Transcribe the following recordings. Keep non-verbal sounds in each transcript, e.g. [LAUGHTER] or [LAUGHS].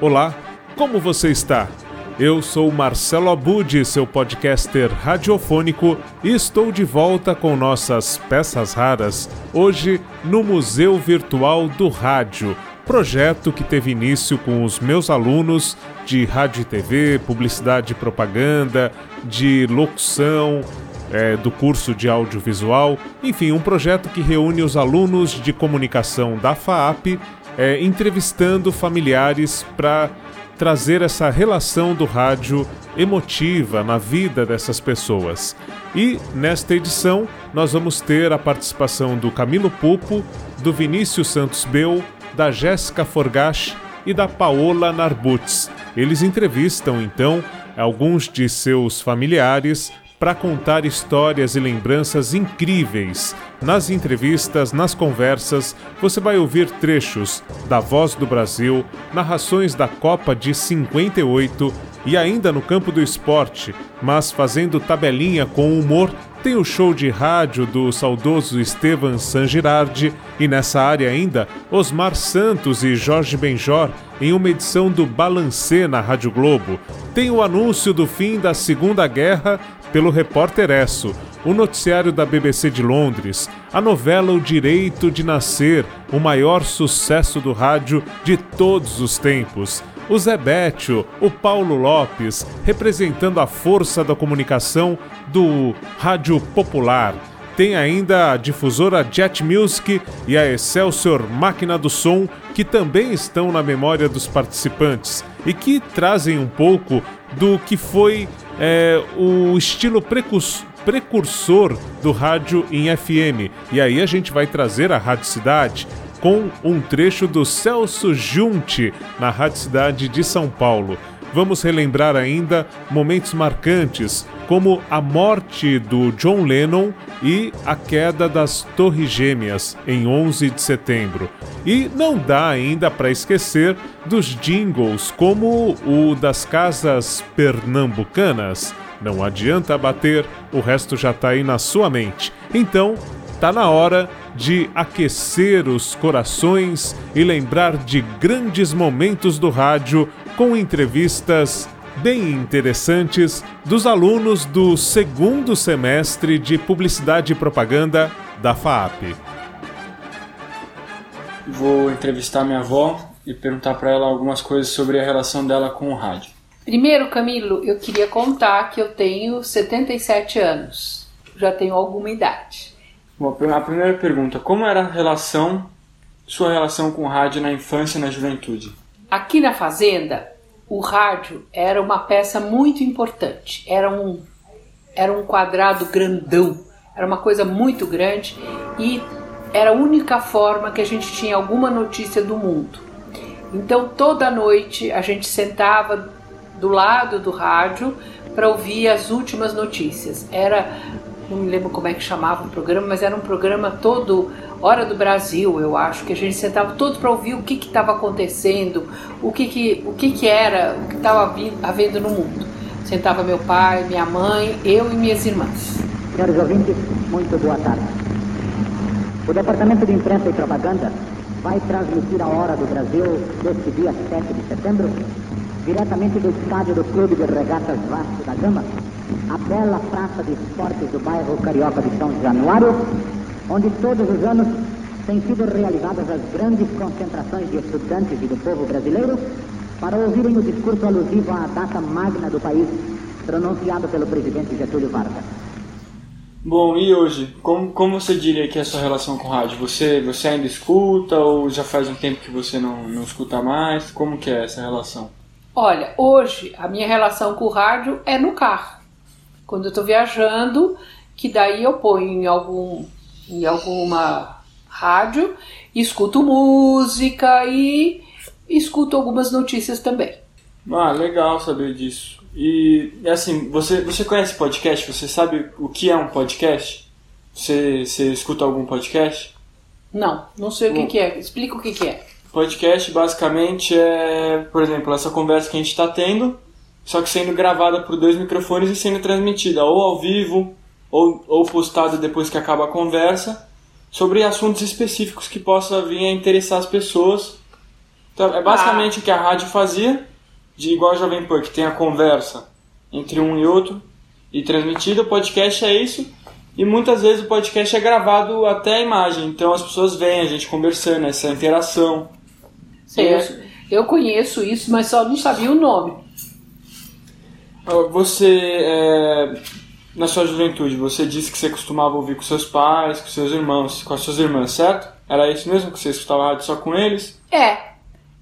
Olá, como você está? Eu sou Marcelo Abud, seu podcaster radiofônico, e estou de volta com nossas peças raras, hoje no Museu Virtual do Rádio, projeto que teve início com os meus alunos de rádio e TV, publicidade e propaganda, de locução, é, do curso de audiovisual, enfim, um projeto que reúne os alunos de comunicação da FAAP é, entrevistando familiares para trazer essa relação do rádio emotiva na vida dessas pessoas. E nesta edição nós vamos ter a participação do Camilo Pupo, do Vinícius Santos Bel, da Jéssica Forgash e da Paola Narbutz. Eles entrevistam então alguns de seus familiares para contar histórias e lembranças incríveis. Nas entrevistas, nas conversas, você vai ouvir trechos da Voz do Brasil, narrações da Copa de 58 e ainda no campo do esporte, mas fazendo tabelinha com humor, tem o show de rádio do saudoso Estevan Sangirardi e nessa área ainda, Osmar Santos e Jorge Benjor em uma edição do Balancê na Rádio Globo. Tem o anúncio do fim da Segunda Guerra pelo repórter Esso, o noticiário da BBC de Londres, a novela O Direito de Nascer, o maior sucesso do rádio de todos os tempos. O Zé Bétio, o Paulo Lopes, representando a força da comunicação do rádio popular. Tem ainda a difusora Jet Music e a Excelsior Máquina do Som, que também estão na memória dos participantes e que trazem um pouco do que foi é, o estilo precursor do rádio em FM. E aí a gente vai trazer a Rádio Cidade com um trecho do Celso Junte na Rádio Cidade de São Paulo. Vamos relembrar ainda momentos marcantes, como a morte do John Lennon e a queda das Torres Gêmeas em 11 de setembro. E não dá ainda para esquecer dos jingles, como o das casas pernambucanas. Não adianta bater, o resto já está aí na sua mente. Então, tá na hora de aquecer os corações e lembrar de grandes momentos do rádio com entrevistas bem interessantes dos alunos do segundo semestre de Publicidade e Propaganda da FAAP. Vou entrevistar minha avó e perguntar para ela algumas coisas sobre a relação dela com o rádio. Primeiro, Camilo, eu queria contar que eu tenho 77 anos. Já tenho alguma idade. Bom, a primeira pergunta, como era a relação, sua relação com o rádio na infância e na juventude? Aqui na fazenda, o rádio era uma peça muito importante. Era um, era um quadrado grandão, era uma coisa muito grande e era a única forma que a gente tinha alguma notícia do mundo. Então toda noite a gente sentava do lado do rádio para ouvir as últimas notícias. Era não me lembro como é que chamava o programa, mas era um programa todo Hora do Brasil, eu acho, que a gente sentava todos para ouvir o que estava acontecendo, o que, que, o que, que era, o que estava havendo no mundo. Sentava meu pai, minha mãe, eu e minhas irmãs. Senhores ouvintes, muito boa tarde. O Departamento de Imprensa e Propaganda vai transmitir a Hora do Brasil deste dia 7 de setembro, diretamente do estádio do Clube de Regatas Vasco da Gama, a bela praça de esportes do bairro Carioca de São Januário, onde todos os anos têm sido realizadas as grandes concentrações de estudantes e do povo brasileiro para ouvirem o discurso alusivo à data magna do país, pronunciado pelo presidente Getúlio Vargas. Bom, e hoje, como, como você diria que é a sua relação com o rádio? Você, você ainda escuta ou já faz um tempo que você não, não escuta mais? Como que é essa relação? Olha, hoje a minha relação com o rádio é no carro. Quando eu estou viajando, que daí eu ponho em algum em alguma rádio, escuto música e escuto algumas notícias também. Ah, legal saber disso. E assim, você, você conhece podcast? Você sabe o que é um podcast? Você, você escuta algum podcast? Não, não sei o que, que é. Explica o que, que é. Podcast basicamente é, por exemplo, essa conversa que a gente está tendo, só que sendo gravada por dois microfones e sendo transmitida ou ao vivo ou, ou postado depois que acaba a conversa sobre assuntos específicos que possa vir a interessar as pessoas. Então, é basicamente ah. o que a rádio fazia, de igual a Jovem Pan, que tem a conversa entre um e outro e transmitida. O podcast é isso. E muitas vezes o podcast é gravado até a imagem, então as pessoas veem a gente conversando, essa interação. Certo. Eu conheço isso, mas só não sabia o nome. Você, é, na sua juventude, você disse que você costumava ouvir com seus pais, com seus irmãos, com as suas irmãs, certo? Era isso mesmo que você escutava rádio só com eles? É.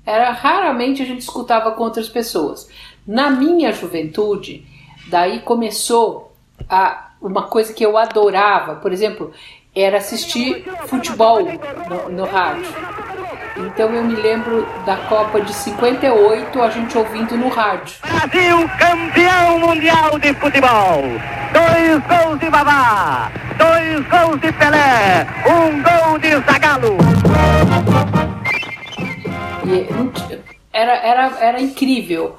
Era raramente a gente escutava com outras pessoas. Na minha juventude, daí começou a, uma coisa que eu adorava, por exemplo, era assistir futebol no, no rádio. Então eu me lembro da Copa de 58, a gente ouvindo no rádio. Brasil campeão mundial de futebol. Dois gols de Babá, dois gols de Pelé, um gol de Zagallo. Era, era, era incrível.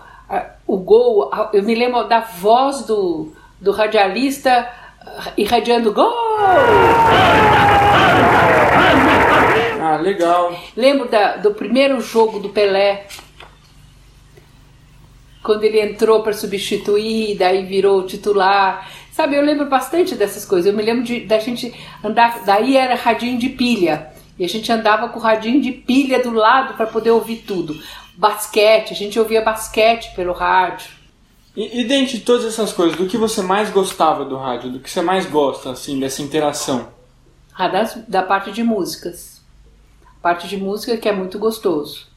O gol, eu me lembro da voz do, do radialista irradiando gol! Ah, legal. Lembro da, do primeiro jogo do Pelé, quando ele entrou para substituir, daí virou titular. Sabe, eu lembro bastante dessas coisas. Eu me lembro de, da gente andar, daí era radinho de pilha. E a gente andava com o radinho de pilha do lado para poder ouvir tudo. Basquete, a gente ouvia basquete pelo rádio. E, e dentre todas essas coisas, do que você mais gostava do rádio? Do que você mais gosta, assim, dessa interação? Ah, das, da parte de músicas. Parte de música que é muito gostoso.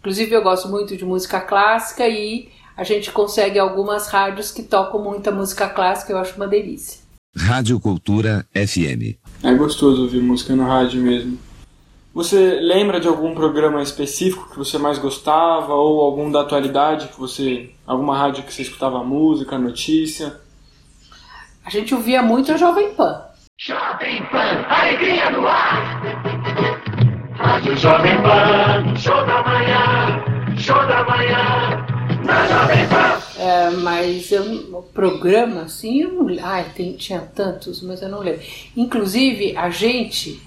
Inclusive eu gosto muito de música clássica e a gente consegue algumas rádios que tocam muita música clássica, eu acho uma delícia. Rádio Cultura FM. É gostoso ouvir música no rádio mesmo. Você lembra de algum programa específico que você mais gostava ou algum da atualidade que você, alguma rádio que você escutava música, notícia? A gente ouvia muito a Jovem Pan. Jovem Pan, alegria no ar. Rádio Jovem Pan, show da manhã, show da manhã, na Jovem Pan. É, mas eu, programa assim, eu não, ai, tem, tinha tantos, mas eu não lembro. Inclusive, a gente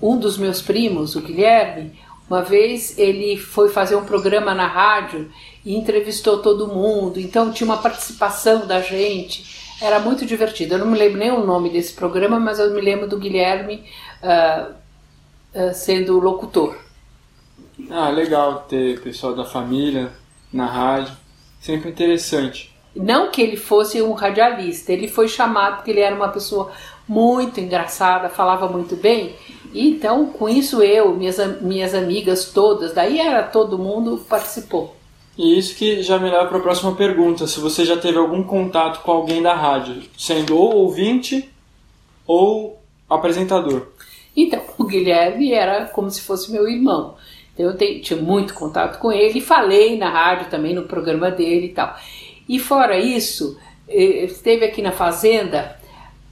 um dos meus primos, o Guilherme, uma vez ele foi fazer um programa na rádio e entrevistou todo mundo, então tinha uma participação da gente, era muito divertido. Eu não me lembro nem o nome desse programa, mas eu me lembro do Guilherme uh, sendo locutor. Ah, legal ter pessoal da família na rádio, sempre interessante. Não que ele fosse um radialista, ele foi chamado porque ele era uma pessoa muito engraçada, falava muito bem então, com isso, eu, minhas, minhas amigas todas, daí era todo mundo participou. E isso que já me leva para a próxima pergunta: se você já teve algum contato com alguém da rádio, sendo ou ouvinte ou apresentador. Então, [LAUGHS] o Guilherme era como se fosse meu irmão. Então, eu te, tinha muito contato com ele, falei na rádio também, no programa dele e tal. E fora isso, eh, esteve aqui na Fazenda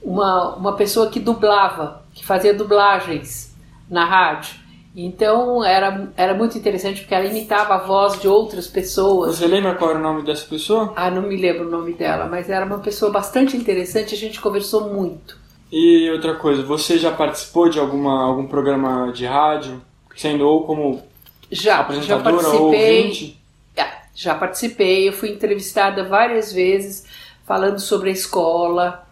uma, uma pessoa que dublava que fazia dublagens na rádio. Então era, era muito interessante porque ela imitava a voz de outras pessoas. Você lembra qual era o nome dessa pessoa? Ah, não me lembro o nome dela, mas era uma pessoa bastante interessante, a gente conversou muito. E outra coisa, você já participou de alguma, algum programa de rádio, sendo ou como já, apresentadora já ou ouvinte? É, já participei, eu fui entrevistada várias vezes falando sobre a escola,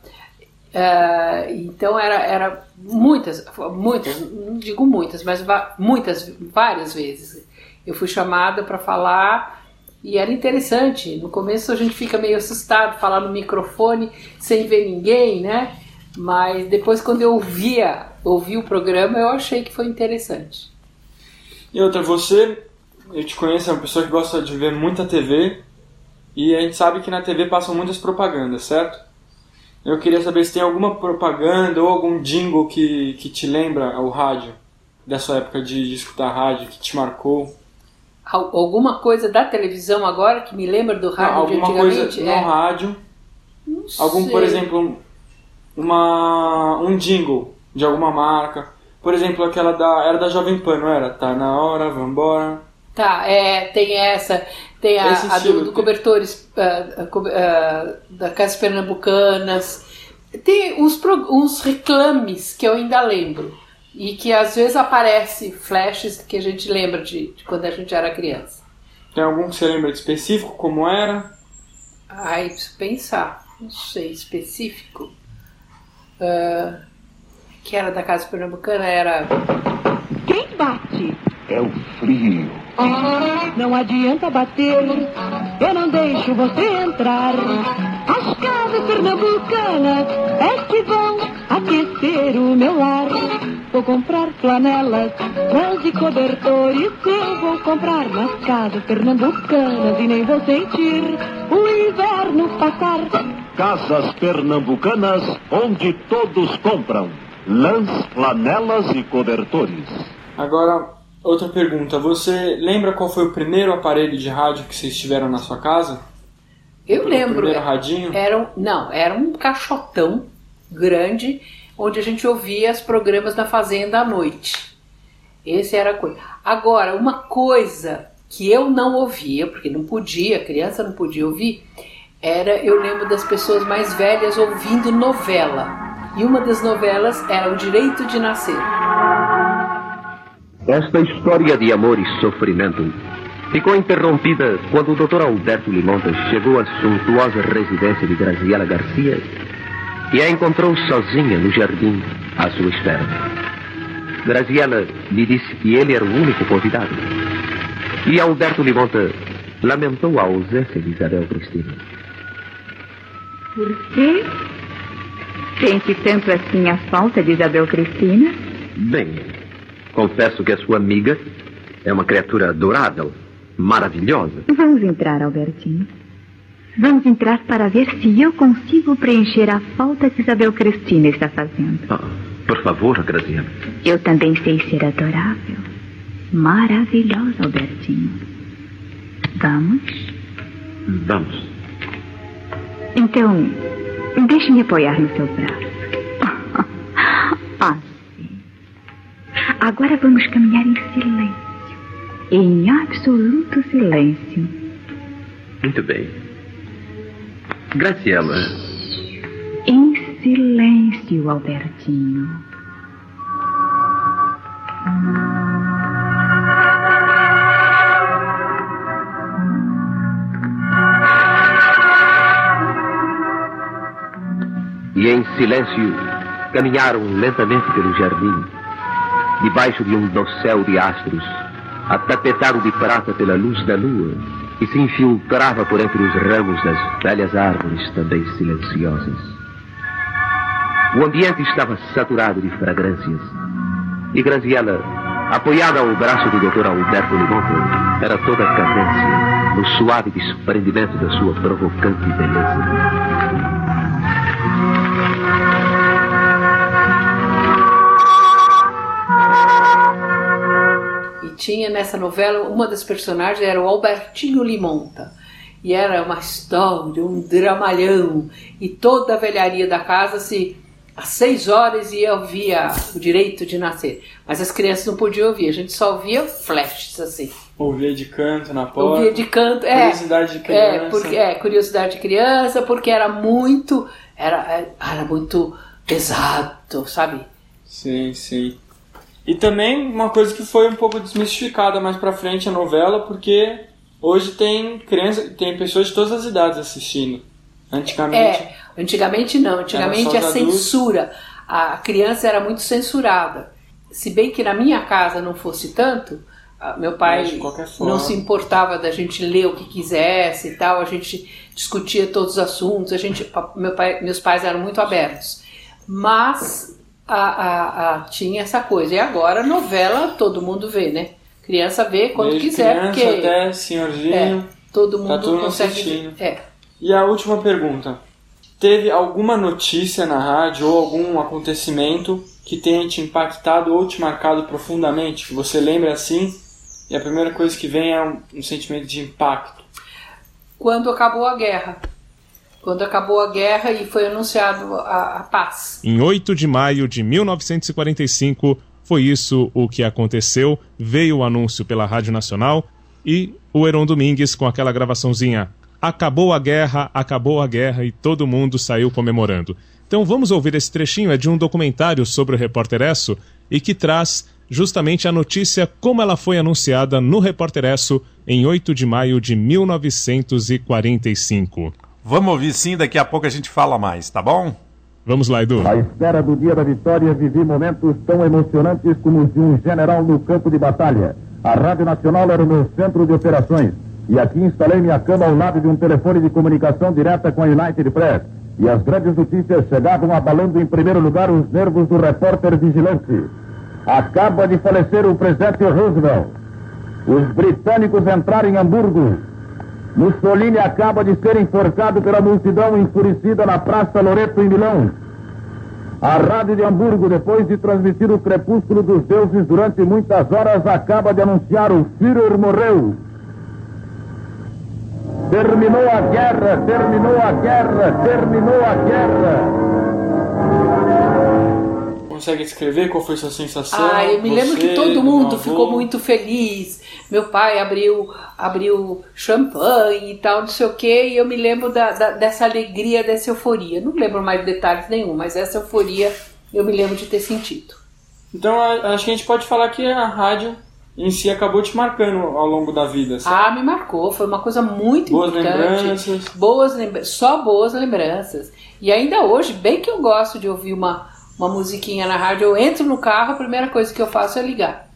Uh, então era, era muitas, muitas, não digo muitas, mas muitas, várias vezes. Eu fui chamada para falar e era interessante. No começo a gente fica meio assustado falar no microfone sem ver ninguém, né? Mas depois quando eu ouvia, ouvi o programa, eu achei que foi interessante. E outra, você, eu te conheço, é uma pessoa que gosta de ver muita TV e a gente sabe que na TV passam muitas propagandas, certo? Eu queria saber se tem alguma propaganda ou algum jingle que, que te lembra o rádio, da sua época de, de escutar rádio, que te marcou. Alguma coisa da televisão agora que me lembra do rádio Não, alguma coisa é. no rádio. Não algum, sei. por exemplo, uma, um jingle de alguma marca. Por exemplo, aquela da. Era da Jovem Pan, não era? Tá na hora, vambora. Tá, é, tem essa, tem a, a do, do, cobertores uh, uh, da Casas Pernambucanas, Tem uns, uns reclames que eu ainda lembro. E que às vezes aparece flashes que a gente lembra de, de quando a gente era criança. Tem algum que você lembra de específico? Como era? Ai, preciso pensar. Não sei, específico. Uh, que era da Casa Pernambucana era. Quem bate? É o frio. Não adianta bater, eu não deixo você entrar. As casas pernambucanas é que vão aquecer o meu lar. Vou comprar flanelas, lãs e cobertores. Eu vou comprar nas casas pernambucanas e nem vou sentir o inverno passar. Casas pernambucanas, onde todos compram lãs, flanelas e cobertores. Agora, outra pergunta. Você lembra qual foi o primeiro aparelho de rádio que vocês tiveram na sua casa? Eu O lembro. primeiro radinho? Era um, não, era um caixotão grande onde a gente ouvia os programas da Fazenda à noite. Esse era a coisa. Agora, uma coisa que eu não ouvia, porque não podia, criança não podia ouvir, era, eu lembro das pessoas mais velhas ouvindo novela. E uma das novelas era O Direito de Nascer. Esta história de amor e sofrimento ficou interrompida quando o Dr. Alberto Limontas chegou à suntuosa residência de Graziela Garcia e a encontrou sozinha no jardim à sua espera. Graziela lhe disse que ele era o único convidado. E Alberto Limonta lamentou a ausência de Isabel Cristina. Por quê? Sente tanto assim a falta de Isabel Cristina? Bem, confesso que a sua amiga é uma criatura adorável, maravilhosa. Vamos entrar, Albertinho. Vamos entrar para ver se eu consigo preencher a falta que Isabel Cristina está fazendo. Ah, por favor, Graziela. Eu também sei ser adorável. Maravilhosa, Albertinho. Vamos? Vamos. Então, deixe-me apoiar no seu braço. [LAUGHS] Assim. Agora vamos caminhar em silêncio. Em absoluto silêncio. Muito bem. Graciela, Em silêncio, Albertinho. E em silêncio caminharam lentamente pelo jardim, debaixo de um dossel de astros, atapetado de prata pela luz da lua, que se infiltrava por entre os ramos das velhas árvores também silenciosas. O ambiente estava saturado de fragrâncias, e Graziela, apoiada ao braço do Dr. Alberto Limonta, era toda cadência no suave desprendimento da sua provocante beleza. E tinha nessa novela, uma das personagens era o Albertinho Limonta. E era uma história, um dramalhão. E toda a velharia da casa se às seis horas ia ouvir o direito de nascer. Mas as crianças não podiam ouvir, a gente só ouvia flashes assim. Ouvia de canto na porta. Ouvia de canto, é. Curiosidade de criança. É, porque, é, curiosidade de criança, porque era muito. Era, é, era muito pesado, sabe? Sim, sim. E também uma coisa que foi um pouco desmistificada mais pra frente a novela, porque hoje tem criança, tem pessoas de todas as idades assistindo. Antigamente, É, antigamente não, antigamente a censura, a criança era muito censurada. Se bem que na minha casa não fosse tanto, meu pai forma. não se importava da gente ler o que quisesse e tal, a gente discutia todos os assuntos, a gente, meu pai, meus pais eram muito abertos. Mas a, a- a- tinha essa coisa. E agora novela todo mundo vê, né? Criança vê quando desde quiser, criança porque até senhorzinho. é, todo mundo tá todo consegue. assistindo. É. E a última pergunta. Teve alguma notícia na rádio ou algum acontecimento que tenha te impactado ou te marcado profundamente? Que você lembra assim e a primeira coisa que vem é um, um sentimento de impacto. Quando acabou a guerra. Quando acabou a guerra e foi anunciado a, a paz. Em 8 de maio de 1945, foi isso o que aconteceu. Veio o anúncio pela Rádio Nacional e o Heron Domingues com aquela gravaçãozinha. Acabou a guerra, acabou a guerra e todo mundo saiu comemorando. Então vamos ouvir esse trechinho, é de um documentário sobre o repórter Esso e que traz justamente a notícia como ela foi anunciada no Repórter Esso em 8 de maio de 1945. Vamos ouvir sim, daqui a pouco a gente fala mais, tá bom? Vamos lá, Edu. À espera do dia da vitória, vivi momentos tão emocionantes como os de um general no campo de batalha. A Rádio Nacional era o meu centro de operações. E aqui instalei minha cama ao lado de um telefone de comunicação direta com a United Press e as grandes notícias chegavam abalando em primeiro lugar os nervos do repórter vigilante. Acaba de falecer o presidente Roosevelt. Os britânicos entraram em Hamburgo. Mussolini acaba de ser enforcado pela multidão enfurecida na Praça Loreto, em Milão. A Rádio de Hamburgo, depois de transmitir o crepúsculo dos deuses durante muitas horas, acaba de anunciar o Führer morreu. Terminou a guerra, terminou a guerra, terminou a guerra. Consegue descrever qual foi sua sensação? Ah, eu me Você, lembro que todo do mundo ficou muito feliz. Meu pai abriu, abriu champanhe e tal, não sei o quê, e eu me lembro da, da- dessa alegria, dessa euforia. Não lembro mais detalhes nenhum, mas essa euforia eu me lembro de ter sentido. Então acho que a gente pode falar que a rádio em si acabou te marcando ao longo da vida. assim. Ah, me marcou, foi uma coisa muito Boas importante. lembranças. Boas lembra só boas lembranças. E ainda hoje, bem que eu gosto de ouvir uma, uma musiquinha na rádio, eu entro no carro, a primeira coisa que eu faço é ligar.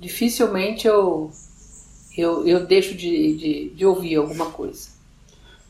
Dificilmente eu, eu, eu deixo de, de, de ouvir alguma coisa.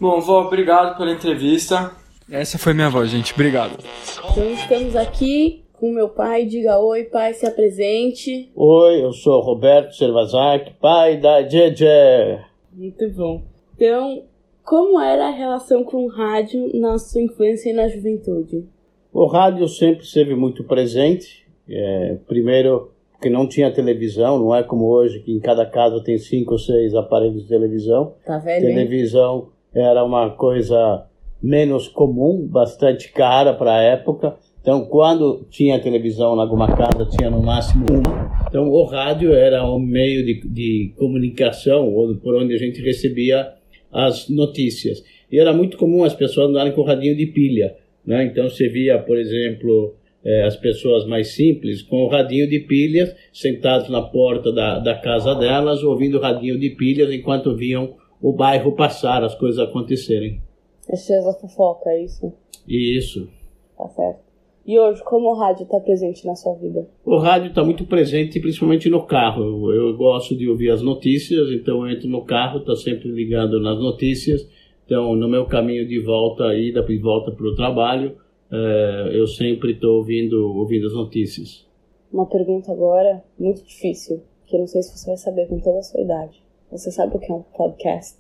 Bom, vó, obrigado pela entrevista. Essa foi minha voz, gente. Obrigado. Então estamos aqui com meu pai. Diga oi, pai, se apresente. Oi, eu sou Roberto Servazac, pai da JJ. Muito bom. Então, como era a relação com o rádio na sua infância e na juventude? O rádio sempre esteve muito presente. É, primeiro, porque não tinha televisão, não é como hoje, que em cada casa tem cinco ou seis aparelhos de televisão. Tá velho, hein? televisão era uma coisa menos comum, bastante cara para a época. Então, quando tinha televisão em alguma casa, tinha no máximo uma. Então, o rádio era um meio de, de comunicação, ou por onde a gente recebia as notícias. E era muito comum as pessoas andarem com radinho de pilha. Né? Então, você via, por exemplo, eh, as pessoas mais simples com o radinho de pilhas, sentados na porta da, da casa delas, ouvindo o radinho de pilhas enquanto viam o bairro passar, as coisas acontecerem. Tias da fofoca, é isso? Isso. Tá certo. E hoje, como o rádio está presente na sua vida? O rádio está muito presente, principalmente no carro. Eu, eu gosto de ouvir as notícias, então eu entro no carro, estou sempre ligando nas notícias. Então, no meu caminho de volta, ida e volta para o trabalho, eh, eu sempre estou ouvindo, ouvindo as notícias. Uma pergunta agora muito difícil, que eu não sei se você vai saber com toda a sua idade. Você sabe o que é um podcast?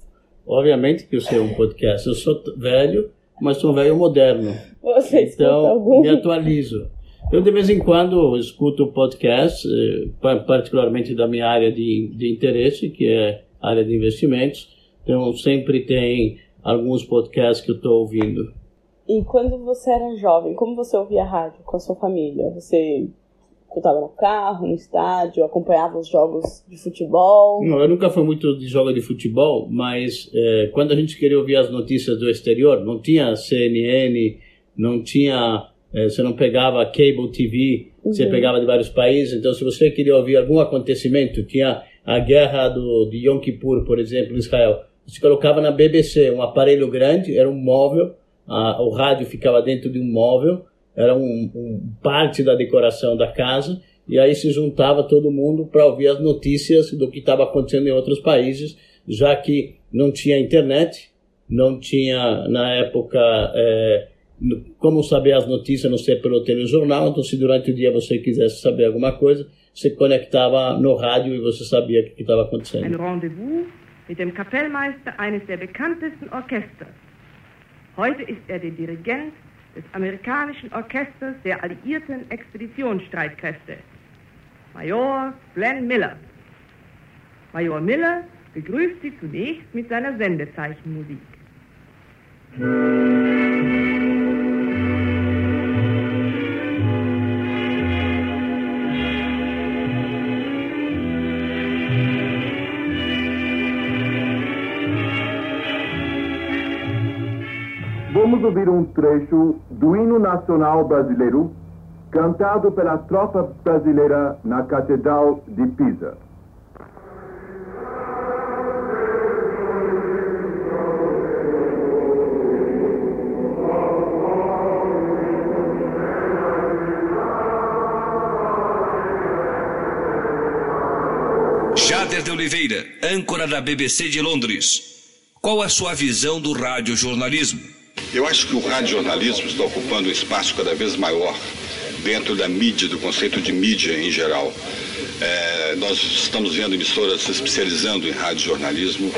Obviamente que eu sei um podcast. Eu sou velho, mas sou um velho moderno. Você então, algum? me atualizo. Eu, de vez em quando, escuto podcast, eh, pa- particularmente da minha área de, de interesse, que é a área de investimentos. Então, sempre tem alguns podcasts que eu estou ouvindo. E quando você era jovem, como você ouvia rádio com a sua família? Você escutava no carro, no estádio, acompanhava os jogos de futebol? Não, eu nunca fui muito de jogo de futebol, mas eh, quando a gente queria ouvir as notícias do exterior, não tinha CNN, não tinha, eh, você não pegava cable TV, você Uhum. pegava de vários países. Então, se você queria ouvir algum acontecimento, tinha a guerra do, de Yom Kippur, por exemplo, em Israel, você colocava na BBC um aparelho grande, era um móvel, a- o rádio ficava dentro de um móvel, era um, um parte da decoração da casa, e aí se juntava todo mundo para ouvir as notícias do que estava acontecendo em outros países, já que não tinha internet, não tinha na época no- como saber as notícias, não ser pelo telejornal. Então, se durante o dia você quisesse saber alguma coisa, você conectava no rádio e você sabia o que estava acontecendo. Ein Rendezvous mit dem Kapellmeister eines der bekanntesten Orchester. Heute ist er der Dirigent des amerikanischen Orchesters der alliierten Expeditionsstreitkräfte, Major Glenn Miller. Major Miller begrüßt Sie zunächst mit seiner Sendezeichenmusik. Um trecho do hino nacional brasileiro cantado pela tropa brasileira na Catedral de Pisa. Jader de Oliveira, âncora da BBC de Londres. Qual a sua visão do radiojornalismo? Eu acho que o radiojornalismo está ocupando um espaço cada vez maior dentro da mídia, do conceito de mídia em geral. É, nós estamos vendo emissoras se especializando em radiojornalismo,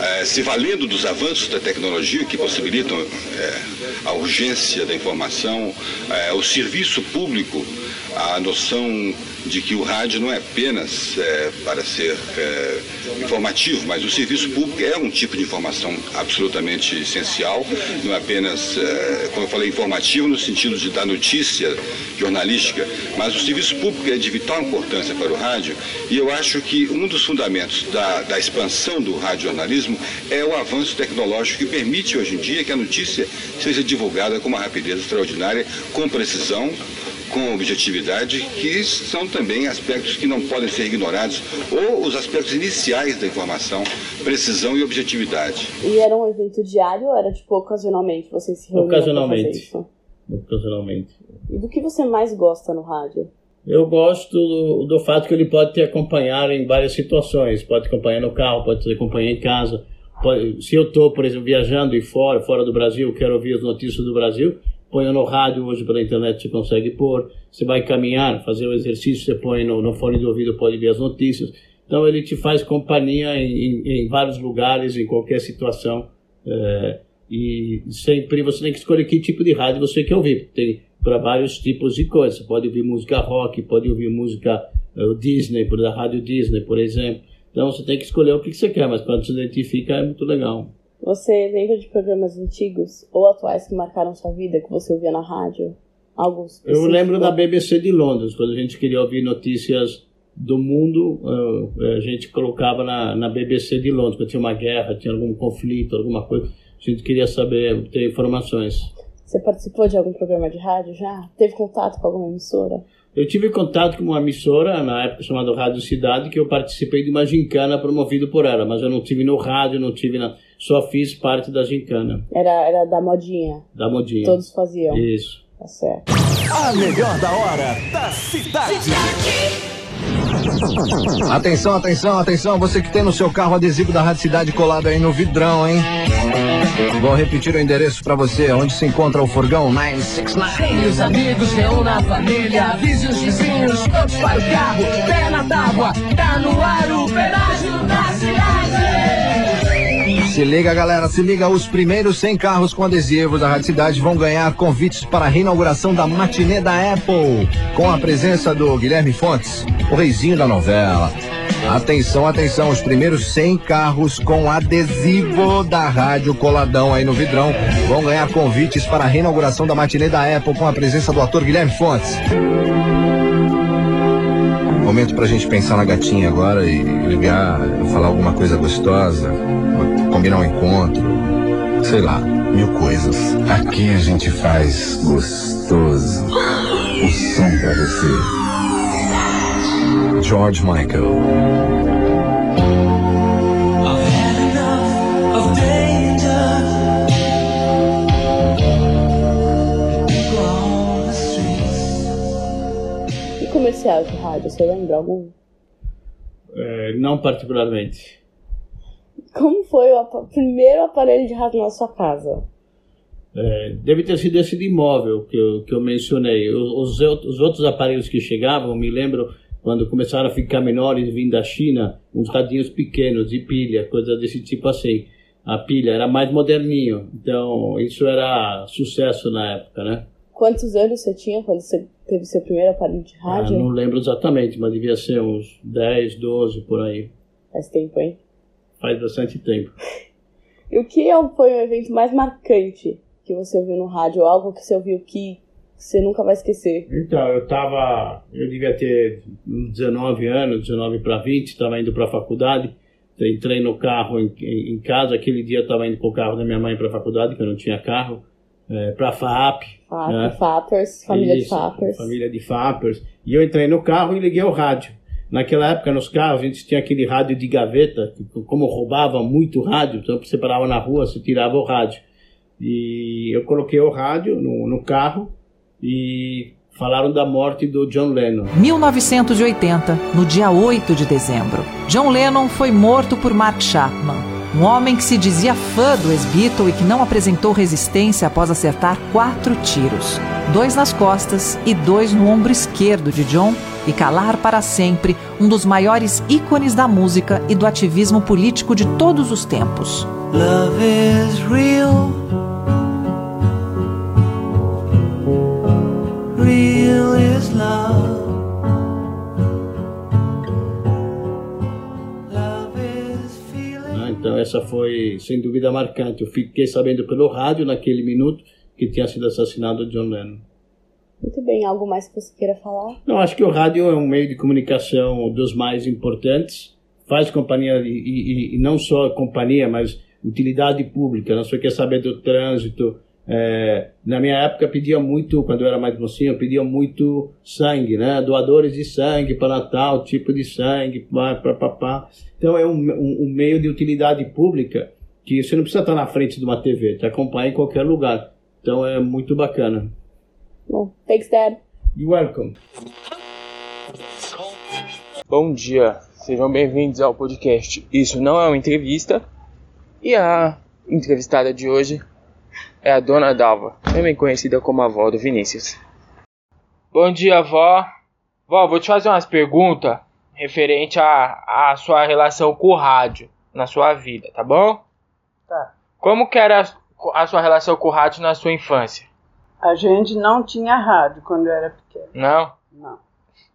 é, se valendo dos avanços da tecnologia que possibilitam é, a urgência da informação, é, o serviço público, a noção de que o rádio não é apenas é, para ser é, informativo, mas o serviço público é um tipo de informação absolutamente essencial, não é apenas, é, como eu falei, informativo no sentido de dar notícia jornalística, mas o serviço público é de vital importância para o rádio e eu acho que um dos fundamentos da, da expansão do radiojornalismo é o avanço tecnológico que permite hoje em dia que a notícia seja divulgada com uma rapidez extraordinária, com precisão, com objetividade, que são também aspectos que não podem ser ignorados, ou os aspectos iniciais da informação, precisão e objetividade. E era um evento diário ou era tipo ocasionalmente vocês se reuniam Ocasionalmente. pra fazer isso? Ocasionalmente. E do que você mais gosta no rádio? Eu gosto do, do fato que ele pode te acompanhar em várias situações. Pode acompanhar no carro, pode te acompanhar em casa. Pode- se eu estou, por exemplo, viajando e fora, fora do Brasil, quero ouvir as notícias do Brasil, ponho no rádio, hoje pela internet você consegue pôr. Você vai caminhar, fazer o exercício, você põe no, no fone de ouvido, pode ver as notícias. Então ele te faz companhia em, em, em vários lugares, em qualquer situação. É, e sempre você tem que escolher que tipo de rádio você quer ouvir. Tem para vários tipos de coisas. Você pode ouvir música rock, pode ouvir música eh, Disney, por da rádio Disney, por exemplo. Então você tem que escolher o que que você quer, mas quando se identifica é muito legal. Você lembra de programas antigos ou atuais que marcaram sua vida, que você ouvia na rádio? Algo Eu lembro da BBC de Londres, quando a gente queria ouvir notícias do mundo, eh, a gente colocava na, na BBC de Londres, quando tinha uma guerra, tinha algum conflito, alguma coisa, a gente queria saber, ter informações. Você participou de algum programa de rádio já? Teve contato com alguma emissora? Eu tive contato com uma emissora, na época chamada Rádio Cidade, que eu participei de uma gincana promovida por ela, mas eu não tive no rádio, não tive na... Só fiz parte da gincana, Era, era da modinha. da modinha. Todos faziam. Isso. Tá certo. A melhor da hora da cidade. Atenção, atenção, atenção, você que tem no seu carro adesivo da Rádio Cidade colado aí no vidrão, hein? Vou repetir o endereço pra você, onde se encontra o furgão 969. Tem os amigos, reúna a família, avise os vizinhos, todos para o carro, pé na tábua, tá no ar o pedágio Se liga, galera, se liga. Os primeiros 100 carros com adesivos da Rádio Cidade vão ganhar convites para a reinauguração da matinê da Apple, com a presença do Guilherme Fontes, o reizinho da novela. Atenção, atenção, os primeiros 100 carros com adesivo da rádio coladão aí no vidrão vão ganhar convites para a reinauguração da matinê da Apple com a presença do ator Guilherme Fontes. Momento pra gente pensar na gatinha agora e ligar, falar alguma coisa gostosa, combinar um encontro, sei lá, mil coisas. Aqui a gente faz gostoso. O som pra você. George Michael. E comercial de rádio, você lembra algum? Eh, não particularmente. Como foi o apa- primeiro aparelho de rádio na sua casa? É, deve ter sido esse de imóvel que eu, que eu mencionei. Os, os out- os outros aparelhos que chegavam, me lembro quando começaram a ficar menores, vindo da China, uns radinhos pequenos de pilha, coisa desse tipo assim. A pilha era mais moderninho, então isso era sucesso na época, né? Quantos anos você tinha quando você teve seu primeiro aparelho de Ah, rádio? não lembro exatamente, mas devia ser uns 10, 12 por aí. Faz tempo, hein? Faz bastante tempo. E o que é- foi o evento mais marcante que você ouviu no rádio? Algo que você ouviu que você nunca vai esquecer? Então, eu tava. Eu devia ter uns 19 anos, 19 para 20, estava indo para a faculdade. Entrei no carro em, em- casa. Aquele dia eu estava indo com o carro da minha mãe para a faculdade, que eu não tinha carro. é, para FAP. FAP, né? Fappers, família de Isso, Fappers. Família de Fappers. E eu entrei no carro e liguei o rádio. Naquela época, nos carros, a gente tinha aquele rádio de gaveta, como roubava muito rádio, então você parava na rua, você tirava o rádio. E eu coloquei o rádio no, no carro e falaram da morte do John Lennon. 1980, no dia 8 de dezembro, John Lennon foi morto por Mark Chapman, um homem que se dizia fã do ex-Beatle e que não apresentou resistência após acertar quatro tiros: dois nas costas e dois no ombro esquerdo de John, e calar para sempre um dos maiores ícones da música e do ativismo político de todos os tempos. Love is real. Real is love. né? Então essa foi, sem dúvida, marcante. Eu fiquei sabendo pelo rádio naquele minuto que tinha sido assassinado John Lennon. Muito bem, algo mais que você queira falar? Não, acho que o rádio é um meio de comunicação dos mais importantes. Faz companhia, e, e- e não só companhia, mas utilidade pública. Né? Você quer saber do trânsito. é, na minha época, pedia muito, quando eu era mais mocinho, pedia muito sangue, né? Doadores de sangue para Natal, tipo de sangue, pá, pá, pá, pá. Então é um, um- um meio de utilidade pública que você não precisa estar na frente de uma TV, te acompanha em qualquer lugar. Então é muito bacana. Bom, thanks, Dad. You're welcome. Bom dia, sejam bem-vindos ao podcast. Isso não é uma entrevista. E a entrevistada de hoje é a Dona Dalva, também conhecida como a avó do Vinícius. Bom dia, vó. Vó, vou te fazer umas perguntas referente à, à sua relação com o rádio na sua vida, tá bom? Tá. Como que era a sua relação com o rádio na sua infância? A gente não tinha rádio quando eu era pequeno. Não? Não.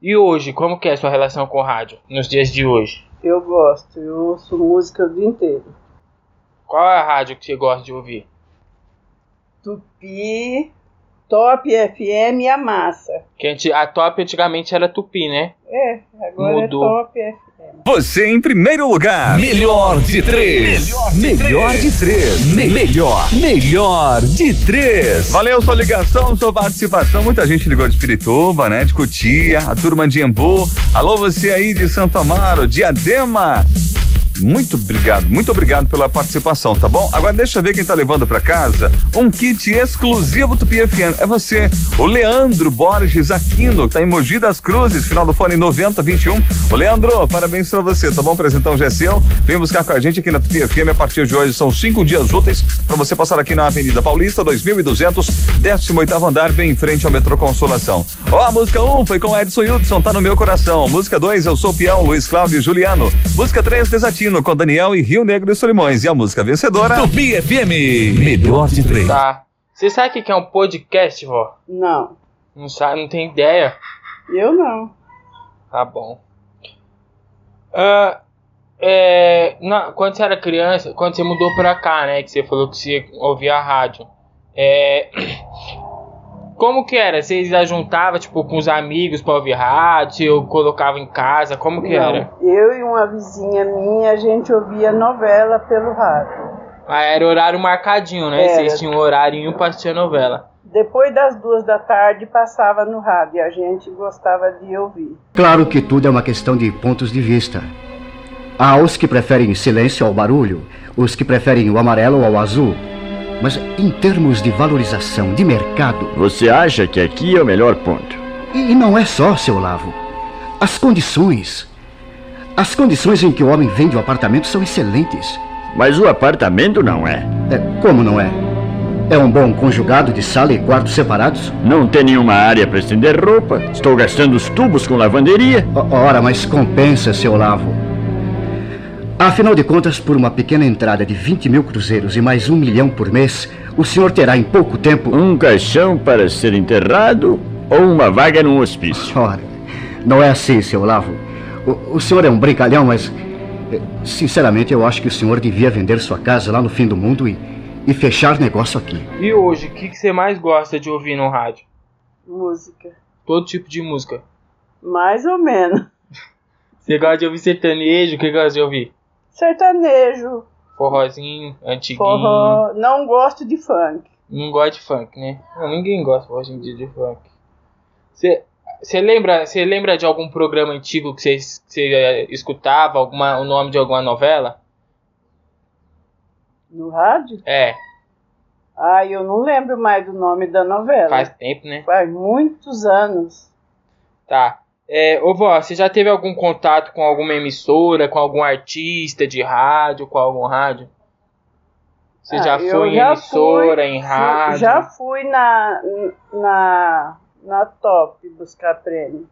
E hoje, como que é a sua relação com o rádio nos dias de hoje? Eu gosto, eu ouço música o dia inteiro. Qual é a rádio que você gosta de ouvir? Tupi, Top FM e a Massa. Que anti- a top antigamente era Tupi, né? É, agora Mudou. é Top FM. Você em primeiro lugar. Melhor de três. Melhor de três. Me- Melhor. Melhor de três. Valeu sua ligação, sua participação. Muita gente ligou de Espirituba, né? De Cotia, a turma de Embu. Alô, você aí de Santo Amaro, Diadema. Muito obrigado, muito obrigado pela participação, tá bom? Agora deixa eu ver quem tá levando pra casa um kit exclusivo do PFN. É você, o Leandro Borges Aquino, que tá em Mogi das Cruzes, final do fone 9021. Ô Leandro, parabéns pra você, tá bom? Apresentão já é seu. Vem buscar com a gente aqui na PFM a partir de hoje. São cinco dias úteis pra você passar aqui na Avenida Paulista, 2200, 18 andar, bem em frente ao metrô Consolação. Ó, a música 1 um foi com Edson Hudson, tá no meu coração. Música 2, Eu Sou Peão, Luiz Cláudio Juliano. Música 3, Desatino, com Daniel e Rio Negro e Solimões. E a música vencedora. Tupi FM, melhor de três. Tá. Você sabe o que é um podcast, vó? Não, Não sabe, não tem ideia? eu não. Tá bom. Ah, é, na- quando você era criança, quando você mudou pra cá, né? Que você falou que você ouvia a rádio. É, como que era? Vocês ajuntavam, tipo, com os amigos pra ouvir rádio? Ou colocava em casa? Como que Não. era? Eu e uma vizinha minha, a gente ouvia novela pelo rádio. Ah, era horário marcadinho, né? Era. Vocês tinham um horário pra assistir a novela. Depois das duas da tarde passava no rádio e a gente gostava de ouvir. Claro que tudo é uma questão de pontos de vista. Há os que preferem silêncio ao barulho, os que preferem o amarelo ao azul. Mas em termos de valorização de mercado. Você acha que aqui é o melhor ponto? E, não é só, seu Lavo. As condições. As condições em que o homem vende o apartamento são excelentes. Mas o apartamento não é. É, como não é? É um bom conjugado de sala e quartos separados? Não tem nenhuma área para estender roupa. Estou gastando os tubos com lavanderia. Ora, mas compensa, seu Lavo. Afinal de contas, por uma pequena entrada de 20 mil cruzeiros e mais um milhão por mês, o senhor terá em pouco tempo. Um caixão para ser enterrado ou uma vaga num hospício? Ora, não é assim, seu Lavo. O, o senhor é um brincalhão, mas. eh, Sinceramente, eu acho que o senhor devia vender sua casa lá no fim do mundo e, e fechar negócio aqui. E hoje, o que, que você mais gosta de ouvir no rádio? Música. Todo tipo de música. Mais ou menos. [LAUGHS] Você gosta de ouvir sertanejo? O que gosta de ouvir? Sertanejo, Forrozinho, antiguinho. forró. Não gosto de funk. Não gosta de funk, né? Não, ninguém gosta hoje em dia de funk. Você lembra, lembra de algum programa antigo que você escutava, alguma, o nome de alguma novela? No rádio? É, Ah, eu não lembro mais do nome da novela. faz tempo, né? Faz muitos anos. Tá. É, ô vó, você já teve algum contato com alguma emissora, com algum artista de rádio, com algum rádio? Você Ah, já foi em já emissora, fui- em rádio? Já fui na, na, na Top buscar prêmio.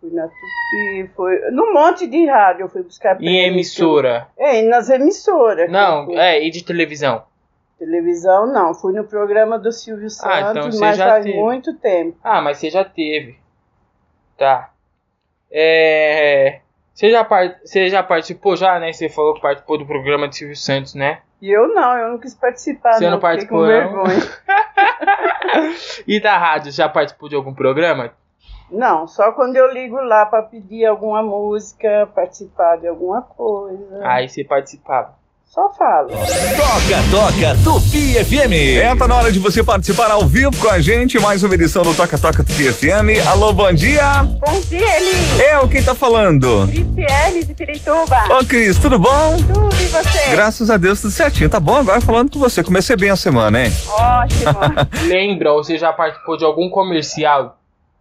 Fui na Tupi, fui. Num monte de rádio eu fui buscar prêmio. Em emissora? É, nas emissoras. Não, é, e de televisão? Televisão não, fui no programa do Silvio Ah, então Santos, mas já faz teve. muito tempo. Ah, mas você já teve. Tá. É. Você já, você já participou já, né? Você falou que participou do programa de Silvio Santos, né? E eu não, eu não quis participar, Você não fiquei participou, não? [LAUGHS] E da rádio, já participou de algum programa? Não, só quando eu ligo lá pra pedir alguma música, participar de alguma coisa. Aí você participava. Só falo. Toca, toca, Tupi FM. Entra na hora de você participar ao vivo com a gente. Mais uma edição do Toca, toca, Tupi FM. Alô, bom dia. Bom dia, Eli. Eu, quem tá falando? Cristiane de Pirituba. Ô, Cris, tudo bom? Tudo e você? Graças a Deus, tudo certinho. Tá bom agora falando com você. Comecei bem a semana, hein? Ótimo. [LAUGHS] Lembra você já participou de algum comercial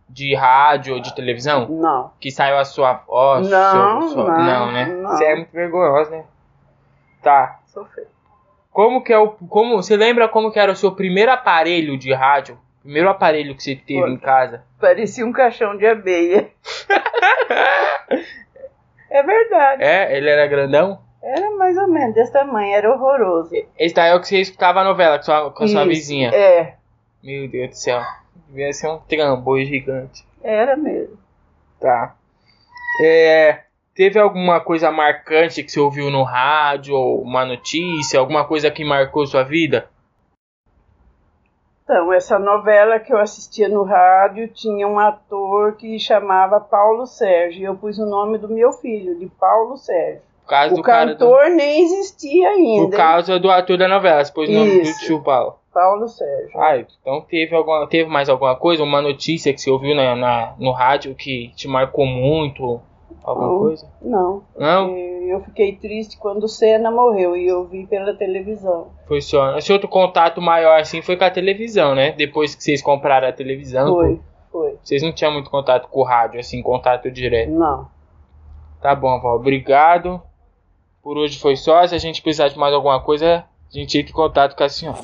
de rádio ou de televisão? Não. Que saiu a sua voz? Não, sua- não, não, né? não. Você é muito vergonhosa, né? Tá. Sou feio. Como que é o. Como, você lembra como que era o seu primeiro aparelho de rádio? Primeiro aparelho que você teve em casa? Parecia um caixão de abelha. [LAUGHS] é verdade. É? Ele era grandão? Era mais ou menos desse tamanho, era horroroso. Esse daí é o que você escutava a novela com sua, com a sua Isso, vizinha. É, Meu Deus do céu. Devia ser um trambolho gigante. era mesmo. Tá. É, teve alguma coisa marcante que você ouviu no rádio, ou uma notícia, alguma coisa que marcou sua vida? Então, essa novela que eu assistia no rádio tinha um ator que chamava Paulo Sérgio. E eu pus o nome do meu filho, de Paulo Sérgio. O do cara do, cantor nem existia ainda. hein? causa do ator da novela, você pôs o nome do tio Paulo. Paulo Sérgio. Ah, então teve, alguma, teve mais alguma coisa? Uma notícia que você ouviu na, na- no rádio que te marcou muito? Alguma Não, coisa? Não. Não? Eu fiquei triste quando o Senna morreu e eu vi pela televisão. Foi só. Esse outro contato maior assim foi com a televisão, né? Depois que vocês compraram a televisão. Foi, foi. Vocês não tinham muito contato com o rádio, assim, contato direto. Não. Tá bom, vó. Obrigado. Por hoje foi só. Se a gente precisar de mais alguma coisa, a gente entra em contato com a senhora.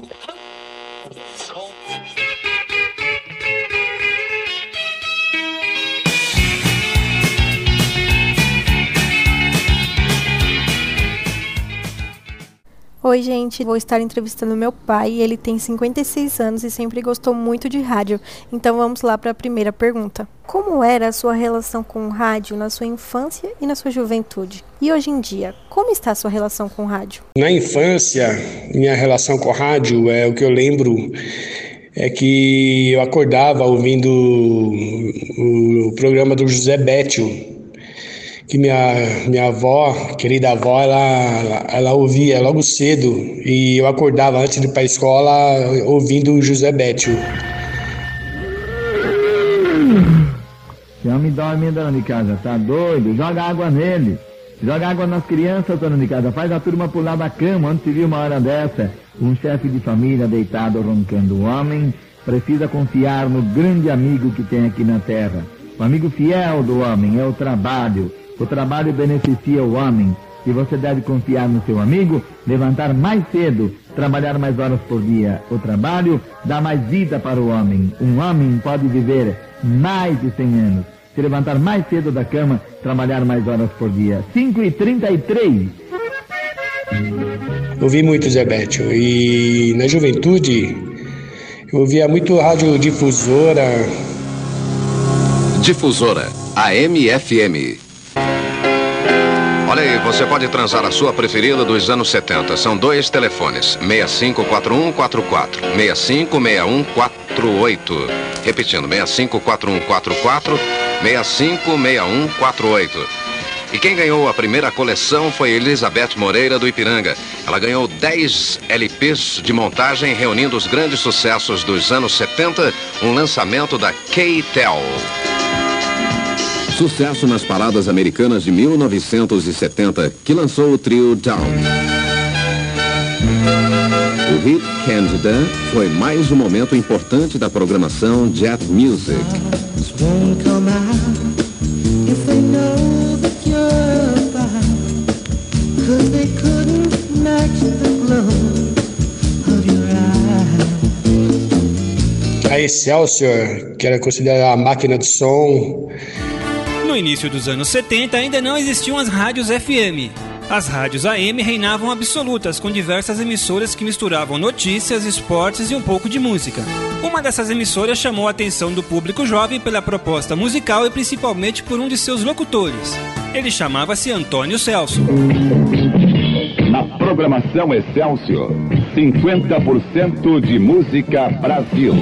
Oi, gente. Vou estar entrevistando meu pai. Ele tem 56 anos e sempre gostou muito de rádio. Então vamos lá para a primeira pergunta. Como era a sua relação com o rádio na sua infância e na sua juventude? E hoje em dia, como está a sua relação com o rádio? Na infância, minha relação com o rádio, é o que eu lembro é que eu acordava ouvindo o, programa do José Bétio, que minha, minha avó, querida avó, ela, ela, ouvia logo cedo e eu acordava antes de ir para a escola ouvindo José Bétio. Esse homem dorme, dona de casa, tá doido? Joga água nele. Joga água nas crianças, dona de casa. Faz a turma pular da cama. Onde se viu uma hora dessa? Um chefe de família deitado roncando. O homem precisa confiar no grande amigo que tem aqui na terra. O amigo fiel do homem é o trabalho. O trabalho beneficia o homem. E você deve confiar no seu amigo, levantar mais cedo, trabalhar mais horas por dia. O trabalho dá mais vida para o homem. Um homem pode viver mais de 100 anos. Se levantar mais cedo da cama, trabalhar mais horas por dia. 5 e 33 Ouvi muito Zé Bétio e na juventude eu ouvia muito radiodifusora. Difusora, AM/FM. Olha aí, você pode transar a sua preferida dos anos 70. São dois telefones: 654144, 656148. Repetindo, 654144, 656148. E quem ganhou a primeira coleção foi Elizabeth Moreira do Ipiranga. Ela ganhou 10 LPs de montagem reunindo os grandes sucessos dos anos 70, um lançamento da K-Tel. Sucesso nas paradas americanas de 1970, que lançou o trio Down. O hit Candida foi mais um momento importante da programação Jet Music. A Excelsior, que era considerada a máquina de som, No início dos anos 70 ainda não existiam as rádios FM. As rádios AM reinavam absolutas, com diversas emissoras que misturavam notícias, esportes e um pouco de música. Uma dessas emissoras chamou a atenção do público jovem pela proposta musical e principalmente por um de seus locutores. Ele chamava-se Antônio Celso. Na programação Excelsior, 50% de música Brasil.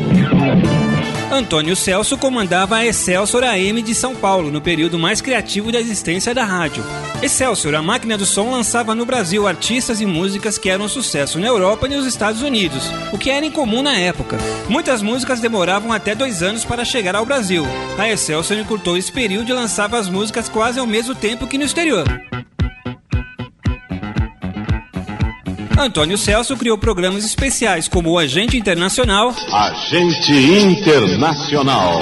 Antônio Celso comandava a Excelsior AM de São Paulo no período mais criativo da existência da rádio. Excelsior, a máquina do som, lançava no Brasil artistas e músicas que eram sucesso na Europa e nos Estados Unidos, o que era incomum na época. Muitas músicas demoravam até dois anos para chegar ao Brasil. A Excelsior encurtou esse período e lançava as músicas quase ao mesmo tempo que no exterior. Antônio Celso criou programas especiais como o Agente Internacional, Agente Internacional.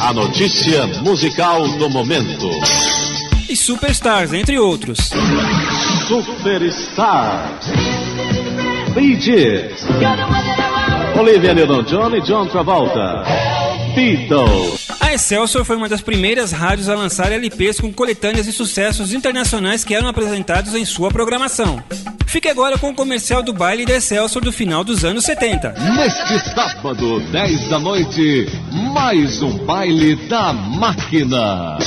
A notícia musical do momento. e Superstars, entre outros. Superstars. Bee Gees. Olivia Newton-John e John Travolta. Beatles. A Excelsior foi uma das primeiras rádios a lançar LPs com coletâneas de sucessos internacionais que eram apresentados em sua programação. Fique agora com o comercial do baile da Excelsior do final dos anos 70. Neste sábado, 10 da noite, mais um baile da máquina.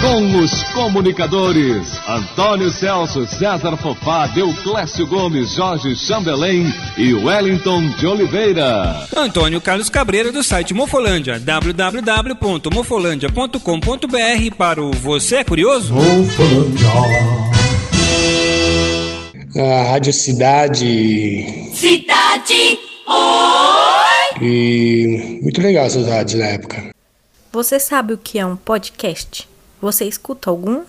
Com os comunicadores Antônio Celso, César Fofá, Deuclésio Gomes, Jorge Chambelém e Wellington de Oliveira. Antônio Carlos Cabreira do site Mofolândia, www.mofolândia.com.br para o Você é Curioso? a Rádio Cidade, Cidade, oi! e muito legal essas rádios na época. Você sabe o que é um podcast? Você escuta algum?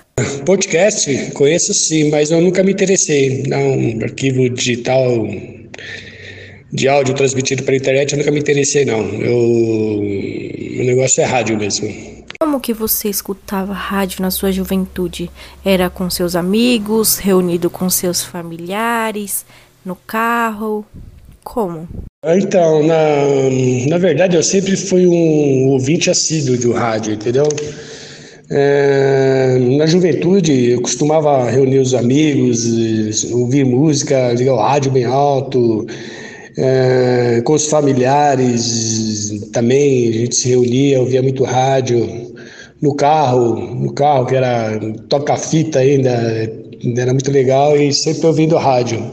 Podcast, conheço sim, mas eu nunca me interessei. Não, arquivo digital de áudio transmitido pela internet, eu nunca me interessei, não. Eu, o negócio é rádio mesmo. Como que você escutava rádio na sua juventude? Era com seus amigos, reunido com seus familiares, no carro? Como? Então, na, na verdade, eu sempre fui um ouvinte assíduo do rádio, entendeu? É, na juventude, eu costumava reunir os amigos, ouvir música, ligar o rádio bem alto, é, com os familiares também, a gente se reunia, ouvia muito rádio. No carro, no carro que era toca-fita ainda, era muito legal e sempre ouvindo rádio.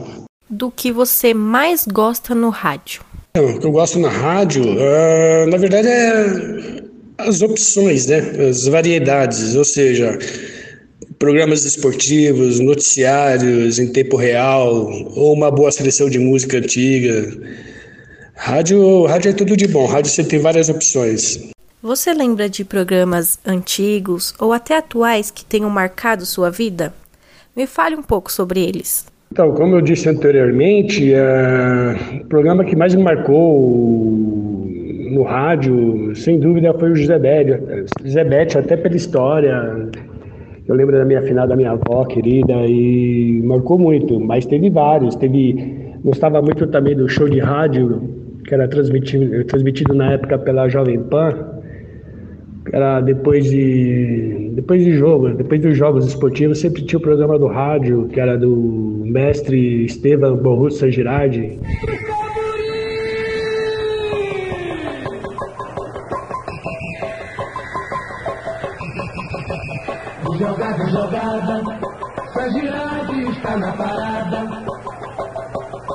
Do que você mais gosta no rádio? O que eu gosto na rádio, ah, na verdade, é as opções, né? As variedades, ou seja, programas esportivos, noticiários em tempo real, ou uma boa seleção de música antiga. Rádio, rádio é tudo de bom, rádio você tem várias opções. Você lembra de programas antigos ou até atuais que tenham marcado sua vida? Me fale um pouco sobre eles. Então, como eu disse anteriormente, é, o programa que mais me marcou no rádio, sem dúvida, foi o José Bédio. José até pela história. Eu lembro da minha finada, da minha avó querida, e marcou muito, mas teve vários. Teve, gostava muito também do show de rádio, que era transmitido, transmitido na época pela Jovem Pan, era depois de depois de jogos, depois dos jogos esportivos, sempre tinha o programa do rádio, que era do mestre Estevam Borrussa Girardi. Na parada.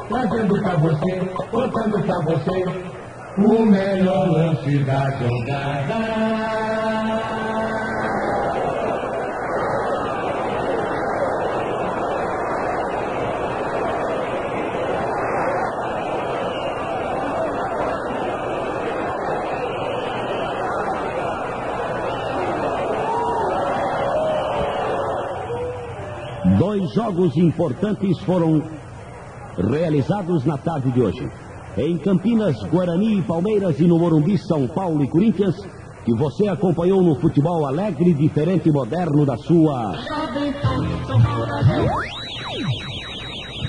Trazendo pra você, contando pra você, o melhor lance da jogada. Jogos importantes foram realizados na tarde de hoje. Em Campinas, Guarani e Palmeiras e no Morumbi, São Paulo e Corinthians, que você acompanhou no futebol alegre, diferente e moderno da sua.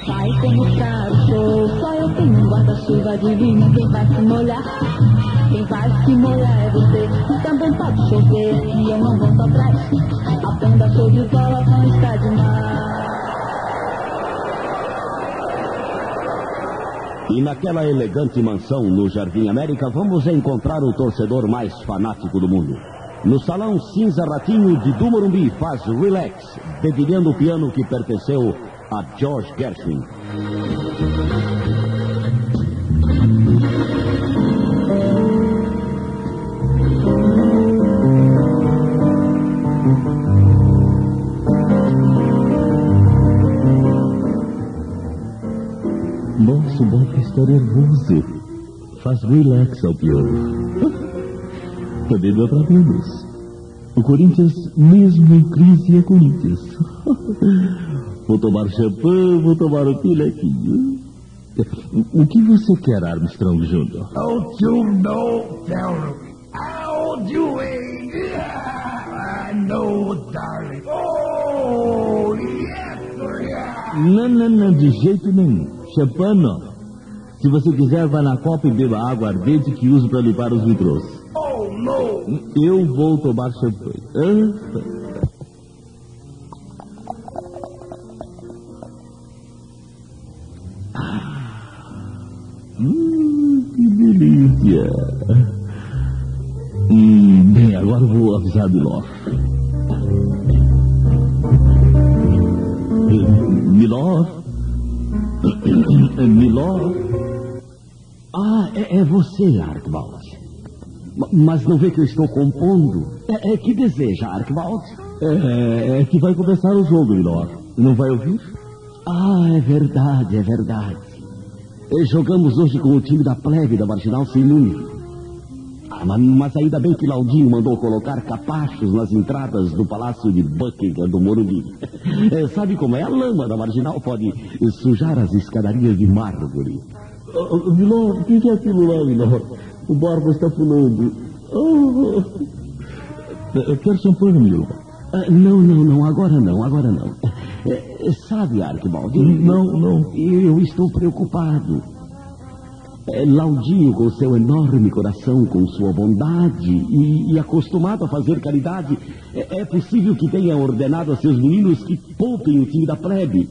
Vai começar o show, só eu tenho um guarda-chuva divina. Quem vai se molhar? Quem vai se molhar é você. Também pode chover e eu não volto atrás. A banda show de bola não está demais. E naquela elegante mansão no Jardim América, vamos encontrar o torcedor mais fanático do mundo. No salão cinza ratinho de do Morumbi faz relax, dedilhando o piano que pertenceu a George Gershwin. Nossa, o Nervoso. Faz relax ao piano. [LAUGHS] Também dá pra menos. O Corinthians, mesmo em crise, é Corinthians. [LAUGHS] Vou tomar champanhe, vou tomar um pilequinho. O que você quer, Armstrong Jr.? Don't you know, Pharaoh? How do we? I know, darling. Oh, yes, yeah. Não, não, não, de jeito nenhum. Champanhe não. Se você quiser, vá na copa e beba água ardente que uso para limpar os vidros. Oh, no. Eu vou tomar champanhe. Ah, Hum, que delícia. Hum, bem, agora vou avisar Miló. Miló? [COUGHS] Miló? Ah, é, é você, Archibald. Ma- Mas não vê que eu estou compondo? É, é que deseja, Archibald? É, é que vai começar o jogo, Miló. Não vai ouvir? Ah, é verdade, é verdade. Eh, Jogamos hoje com o time da plebe da Marginal sem número. Ah, mas, mas ainda bem que Laudinho mandou colocar capachos nas entradas do Palácio de Buckingham do Morumbi. Eh, [LAUGHS] Sabe como é? A lama da Marginal pode sujar as escadarias de mármore. Oh, Miló, o que é aquilo lá, Miló? O Borba está pulando. Oh. Eh, Quer champanhe, Miló? Ah, não, não, não, agora não, agora não. Eh, eh, sabe, Archibald? Não, não. Eu estou preocupado. Eh, Laudinho, com seu enorme coração, com sua bondade e, e acostumado a fazer caridade, é, é possível que tenha ordenado a seus meninos que poupem o time da plebe,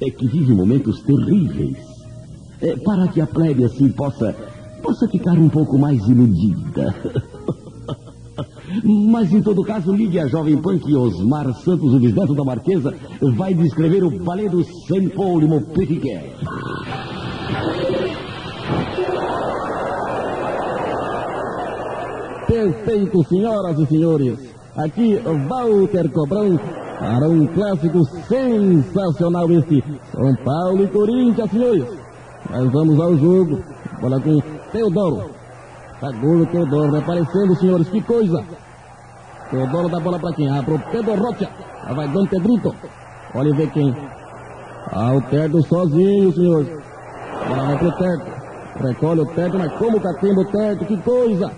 é que vive momentos terríveis, É, para que a plebe assim possa, possa ficar um pouco mais iludida. [LAUGHS] Mas, em todo caso, ligue a Jovem que Osmar Santos, o bisneto da Marquesa, vai descrever o balé do Saint Paul de. Perfeito, senhoras e senhores. Aqui, Walter Cobrão para um clássico sensacional este São Paulo e Corinthians, senhores. Mas vamos ao jogo. Bola com Teodoro. Tá gordo Teodoro, aparecendo, senhores. Que coisa. Teodoro dá bola para quem? Ah, pro Pedro Rocha. Lá vai Dom Pedrito. Olha vê quem. Ah, o Terdo sozinho, senhores. Bola vai pro Terdo. Recolhe o Terdo, mas como catimba o Terdo, que coisa.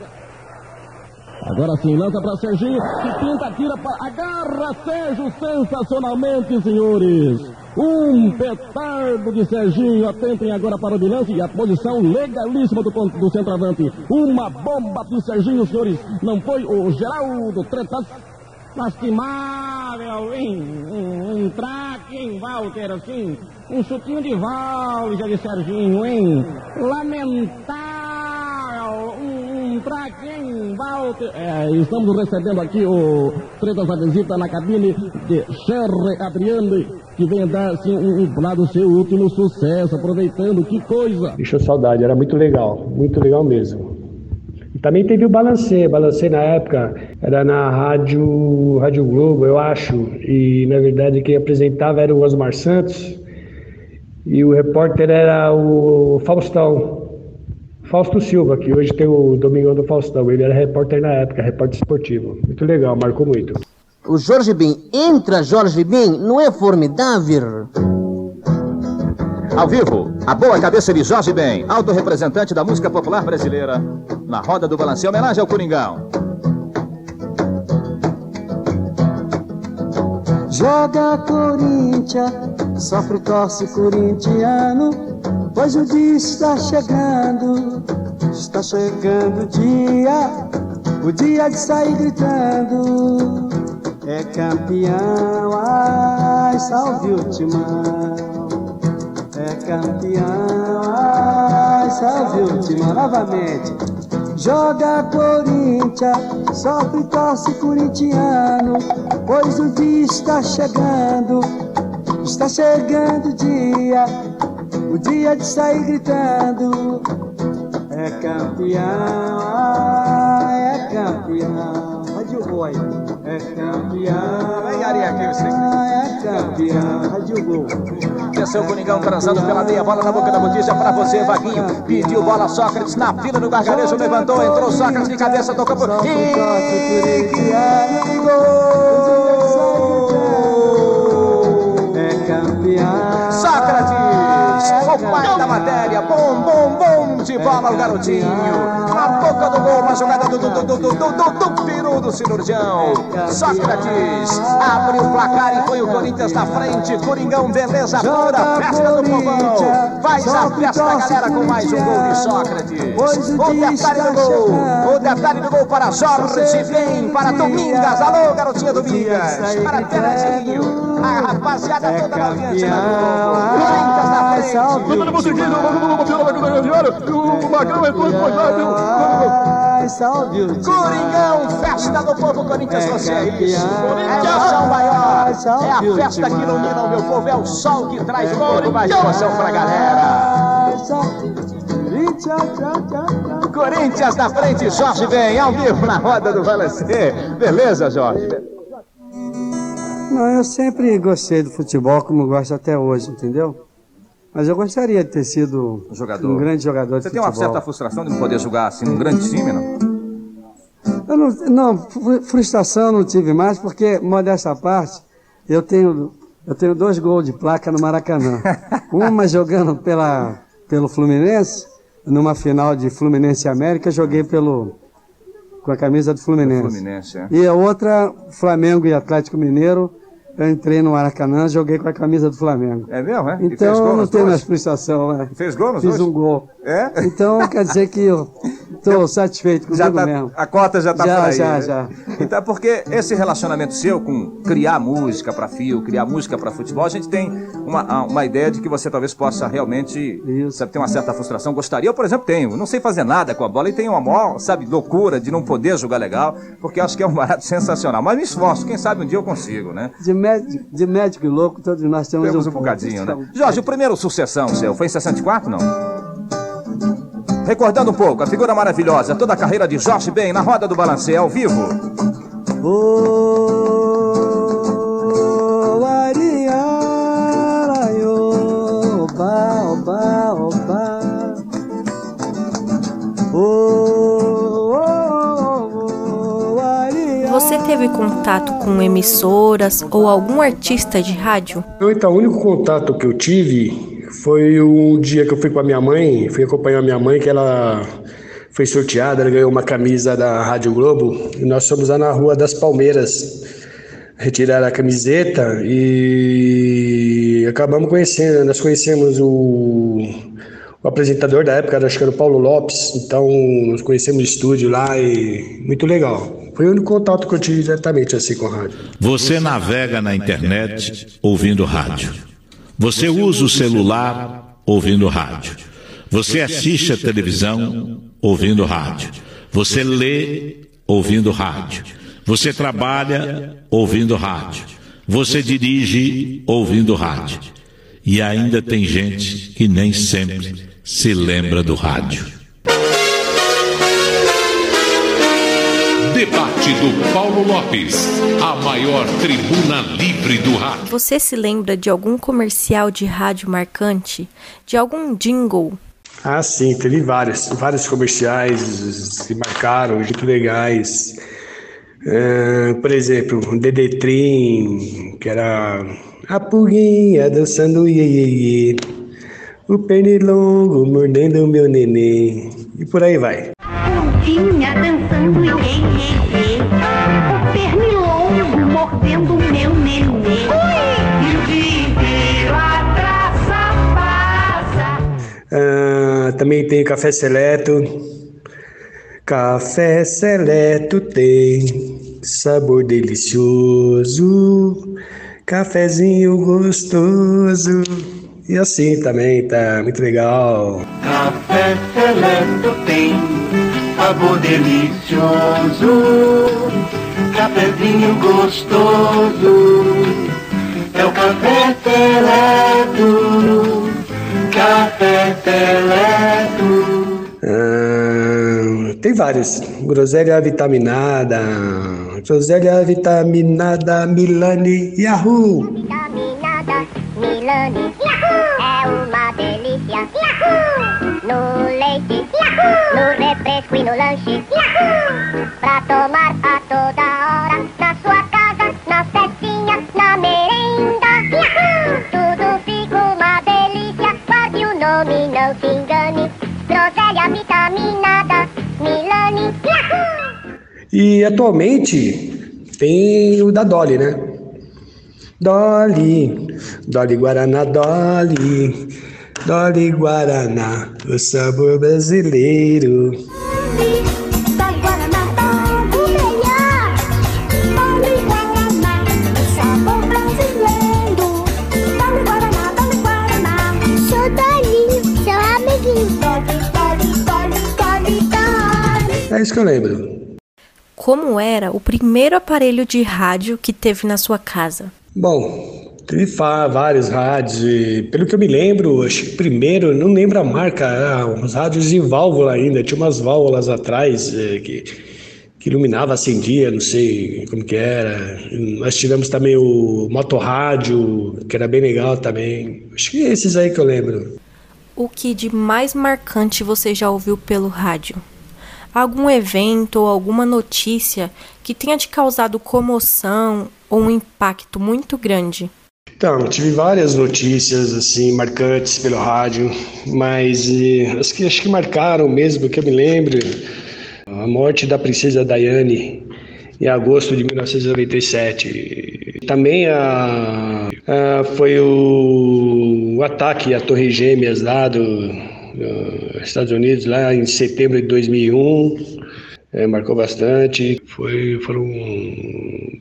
Agora sim, lança para Serginho, que pinta, tira para. Agarra Sérgio sensacionalmente, senhores. Um petardo de Serginho. Atentem agora para o bilhante e a posição legalíssima do, do centroavante. Uma bomba de Serginho, senhores. Não foi o Geraldo Tretas. Lastimável, hein? Um, um traque, hein, Walter, assim. Um chutinho de válvula de Serginho, hein? Lamentável. Um, um traque, hein, Walter. É, estamos recebendo aqui o Tretas a visita na cabine de Cherry Adriane, que vem dar, assim, um, um lá do seu último sucesso, aproveitando. Que coisa. Deixou saudade, era muito legal, muito legal mesmo. E também teve o Balancê, Balancê na época era na Rádio, Rádio Globo, eu acho, e na verdade quem apresentava era o Osmar Santos e o repórter era o Faustão, Fausto Silva, que hoje tem o Domingão do Faustão, ele era repórter na época, repórter esportivo. Muito legal, marcou muito. O Jorge Ben entra Jorge Ben, não é formidável? Ao vivo, a boa cabeça de Jorge Ben, alto representante da música popular brasileira, na roda do balanço, em homenagem ao Coringão. Joga Corinthians, sofre torce corintiano, pois o dia está chegando, está chegando o dia, o dia de sair gritando. É campeão, ai, salve o timão. É campeão, ai, salve o timão. Novamente. Joga Corinthians, sofre torce corintiano, pois o dia está chegando, está chegando o dia, o dia de sair gritando. É campeão, ai, é campeão. Vem, Ari, aqui você. É campeão, Rádio Gol. Desceu o Coringão transando pela meia bola na boca da botija para você, Vaguinho. Pediu bola Sócrates na fila do gargarejo, levantou, entrou Sócrates de cabeça, tocou por. É campeão. Sócrates, o pai da matéria, bom, bom, bom de bola o garotinho. Na boca do gol, uma jogada do, do, do, do, do, do, do, do peru do cirurgião. Sócrates abre o placar e põe o Corinthians na frente. Coringão, beleza pura, festa do povão. Faz a festa, galera, com mais um gol de Sócrates. O detalhe do gol, o detalhe do gol para Jorge, vem para Domingas. Alô, garotinha Domingas. Para Terezinho. A rapaziada toda na o Magrão salve o Coringão, festa do povo Corinthians, é isso. É emoção maior. É a festa que ilumina o meu povo. É o sol que traz um pouco mais de emoção pra galera. Corinthians na frente, Jorge vem ao vivo na roda do Valencer. Beleza, Jorge? Não, eu sempre gostei do futebol como gosto até hoje, entendeu? Mas eu gostaria de ter sido Jogador. um grande jogador Você tem uma futebol. certa frustração de não poder jogar assim num grande time, não? Eu não, não, fru- frustração eu não tive mais, porque, modesta parte, eu tenho, eu tenho dois gols de placa no Maracanã. [LAUGHS] Uma jogando pela, pelo Fluminense, numa final de Fluminense e América, joguei pelo, com a camisa do Fluminense. Fluminense, é. E a outra, Flamengo e Atlético Mineiro, eu entrei no Maracanã, joguei com a camisa do Flamengo. É mesmo, é? Fez Então não tenho dois? mais frustração, né? Fez gol nos Fiz dois? um gol. É? Então quer dizer que eu estou [LAUGHS] satisfeito comigo Já tá, mesmo. a cota já tá Já, por aí. já, né? já. [LAUGHS] Então, porque esse relacionamento seu com criar música para fio, criar música para futebol, a gente tem uma, uma ideia de que você talvez possa realmente sabe, ter uma certa frustração. Gostaria, eu, por exemplo, tenho. Não sei fazer nada com a bola e tenho uma maior, sabe, loucura de não poder jogar legal, porque acho que é um barato [LAUGHS] sensacional. Mas me esforço, quem sabe um dia eu consigo, né? De médico, de médico e louco, todos nós temos, Temos um pouco. bocadinho, né? Jorge, o primeiro sucessão seu foi em 64, não? Recordando um pouco, a figura maravilhosa, toda a carreira de Jorge Ben na roda do balancê ao vivo. Ô, contato com emissoras ou algum artista de rádio? Então, o único contato que eu tive foi o dia que eu fui com a minha mãe, fui acompanhar a minha mãe, que ela foi sorteada, ela ganhou uma camisa da Rádio Globo, e nós fomos lá na Rua das Palmeiras retirar a camiseta e acabamos conhecendo, nós conhecemos o, o apresentador da época, acho que era o Paulo Lopes, então nós conhecemos o estúdio lá e muito legal. Foi o único contato que eu tive diretamente assim com rádio. Você navega na internet ouvindo rádio. Você usa o celular ouvindo rádio. Você assiste a televisão ouvindo rádio. Você lê ouvindo rádio. Você trabalha ouvindo rádio. Você dirige ouvindo rádio. E ainda tem gente que nem sempre se lembra do rádio. Debate do Paulo Lopes, a maior tribuna livre do rádio. Você se lembra de algum comercial de rádio marcante? De algum jingle? Ah, sim, teve vários, vários comerciais que marcaram, muito legais. Uh, por exemplo, o Dedetrim, que era a pulguinha dançando iê, iê, iê. o pernilongo mordendo meu neném, e por aí vai. Pulguinha dançando iê, iê, iê. Também tem Café Seleto. Café Seleto tem sabor delicioso, cafezinho gostoso. E assim também tá muito legal. Café Seleto tem sabor delicioso, cafezinho gostoso. É o café Seleto. Ah, tem vários. Groselha vitaminada, groselha vitaminada, Milani, Yahoo! Vitaminada, Milani, Yahoo! É uma delícia, Yahoo! No leite, Yahoo! No refresco e no lanche, Yahoo! Pra tomar a toda hora, na sua casa, na festinha, na merenda, Yahoo! Engane. Groselha vitaminada, Milani! E atualmente tem o da Dolly, né? Dolly, Dolly Guaraná, Dolly, Dolly Guaraná, o sabor brasileiro. Isso que eu lembro. Como era o primeiro aparelho de rádio que teve na sua casa? Bom, teve vários rádios e, pelo que eu me lembro, acho que primeiro, não lembro a marca, era uns rádios em válvula ainda, tinha umas válvulas atrás eh, que, que iluminava, acendia, não sei como que era. Nós tivemos também o motorrádio, que era bem legal também. Acho que esses aí que eu lembro. O que de mais marcante você já ouviu pelo rádio? Algum evento ou alguma notícia que tenha te causado comoção ou um impacto muito grande? Então, tive várias notícias assim marcantes pelo rádio, mas eh, as que acho que marcaram mesmo, que eu me lembro, a morte da princesa Diane em agosto de 1997. Também a, a- foi o, o ataque à Torre Gêmeas lá do, Estados Unidos lá em setembro de 2001. eh, marcou bastante. Foi, foram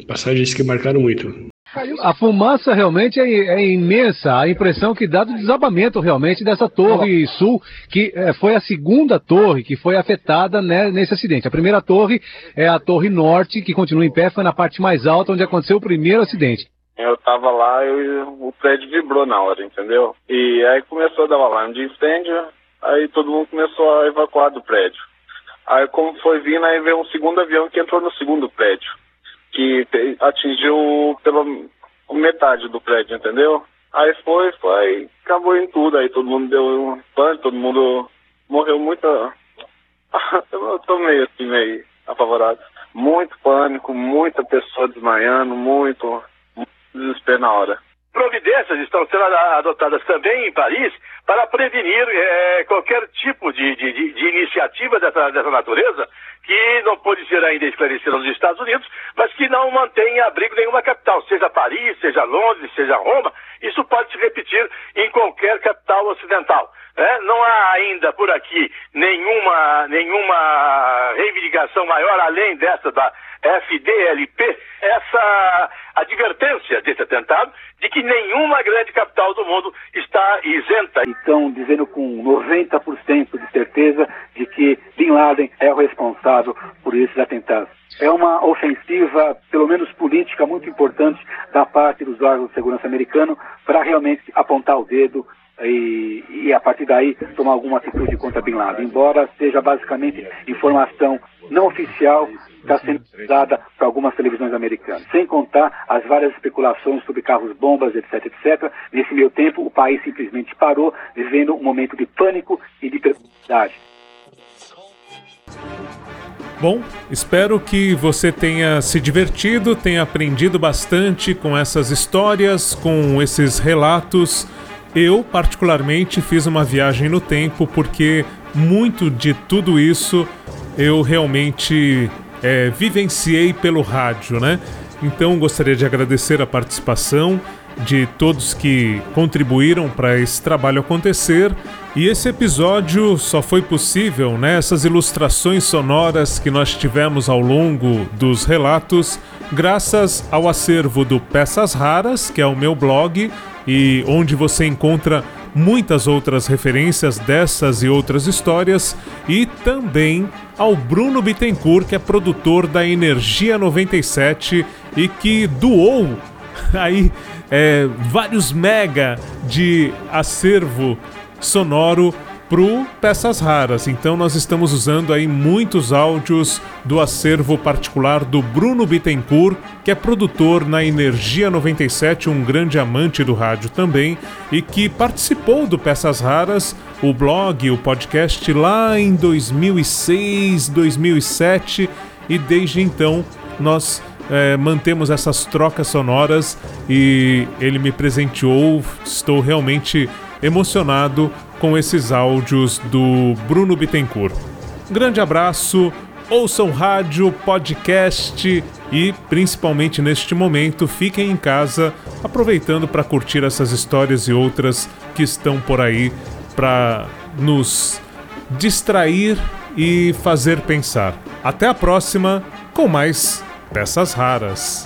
passagens que marcaram muito. A fumaça realmente é, é imensa, a impressão que dá do desabamento realmente dessa torre sul, que eh, foi a segunda torre que foi afetada né, nesse acidente. A primeira torre é a torre norte, que continua em pé, foi na parte mais alta onde aconteceu o primeiro acidente. Eu tava lá e o prédio vibrou na hora, entendeu? E aí começou a dar um alarme de incêndio, aí todo mundo começou a evacuar do prédio. Aí como foi vindo, aí veio um segundo avião que entrou no segundo prédio, que atingiu pela metade do prédio, entendeu? Aí foi, foi, acabou em tudo, aí todo mundo deu um pânico, todo mundo morreu muita... [LAUGHS] Eu tô meio assim, meio apavorado. Muito pânico, muita pessoa desmaiando, muito, muito desespero na hora. Providências estão sendo adotadas também em Paris para prevenir eh, qualquer tipo de, de- de- de iniciativa dessa, dessa natureza que não pode ser ainda esclarecida nos Estados Unidos, mas que não mantém abrigo nenhuma capital, seja Paris, seja Londres, seja Roma. Isso pode se repetir em qualquer capital ocidental. né? Não há ainda por aqui nenhuma, nenhuma reivindicação maior além dessa da FDLP, essa advertência desse atentado de que nenhuma grande capital do mundo está isenta. Estão dizendo com 90% de certeza de que Bin Laden é o responsável por esses atentados. É uma ofensiva, pelo menos política, muito importante da parte dos órgãos de segurança americanos para realmente apontar o dedo e, e, a partir daí tomar alguma atitude contra Bin Laden. Embora seja basicamente informação não oficial está sendo usada para algumas televisões americanas. Sem contar as várias especulações sobre carros-bombas, etc, etc. Nesse meio tempo, o país simplesmente parou, vivendo um momento de pânico e de perplexidade. Bom, espero que você tenha se divertido, tenha aprendido bastante com essas histórias, com esses relatos. Eu, particularmente, fiz uma viagem no tempo porque muito de tudo isso eu realmente é, vivenciei pelo rádio, né? Então gostaria de agradecer a participação de todos que contribuíram para esse trabalho acontecer. E esse episódio só foi possível, né, essas ilustrações sonoras que nós tivemos ao longo dos relatos, graças ao acervo do Peças Raras, que é o meu blog, e onde você encontra muitas outras referências dessas e outras histórias, e também ao Bruno Bittencourt, que é produtor da Energia 97 e que doou [LAUGHS] aí é, vários mega de acervo sonoro pro Peças Raras. Então nós estamos usando aí muitos áudios do acervo particular do Bruno Bittencourt, que é produtor na Energia 97, um grande amante do rádio também, e que participou do Peças Raras, o blog, o podcast lá em 2006, 2007, e desde então nós é, mantemos essas trocas sonoras e ele me presenteou. Estou realmente emocionado com esses áudios do Bruno Bittencourt. Grande abraço, ouçam rádio, podcast e, principalmente neste momento, fiquem em casa aproveitando para curtir essas histórias e outras que estão por aí para nos distrair e fazer pensar. Até a próxima com mais peças raras.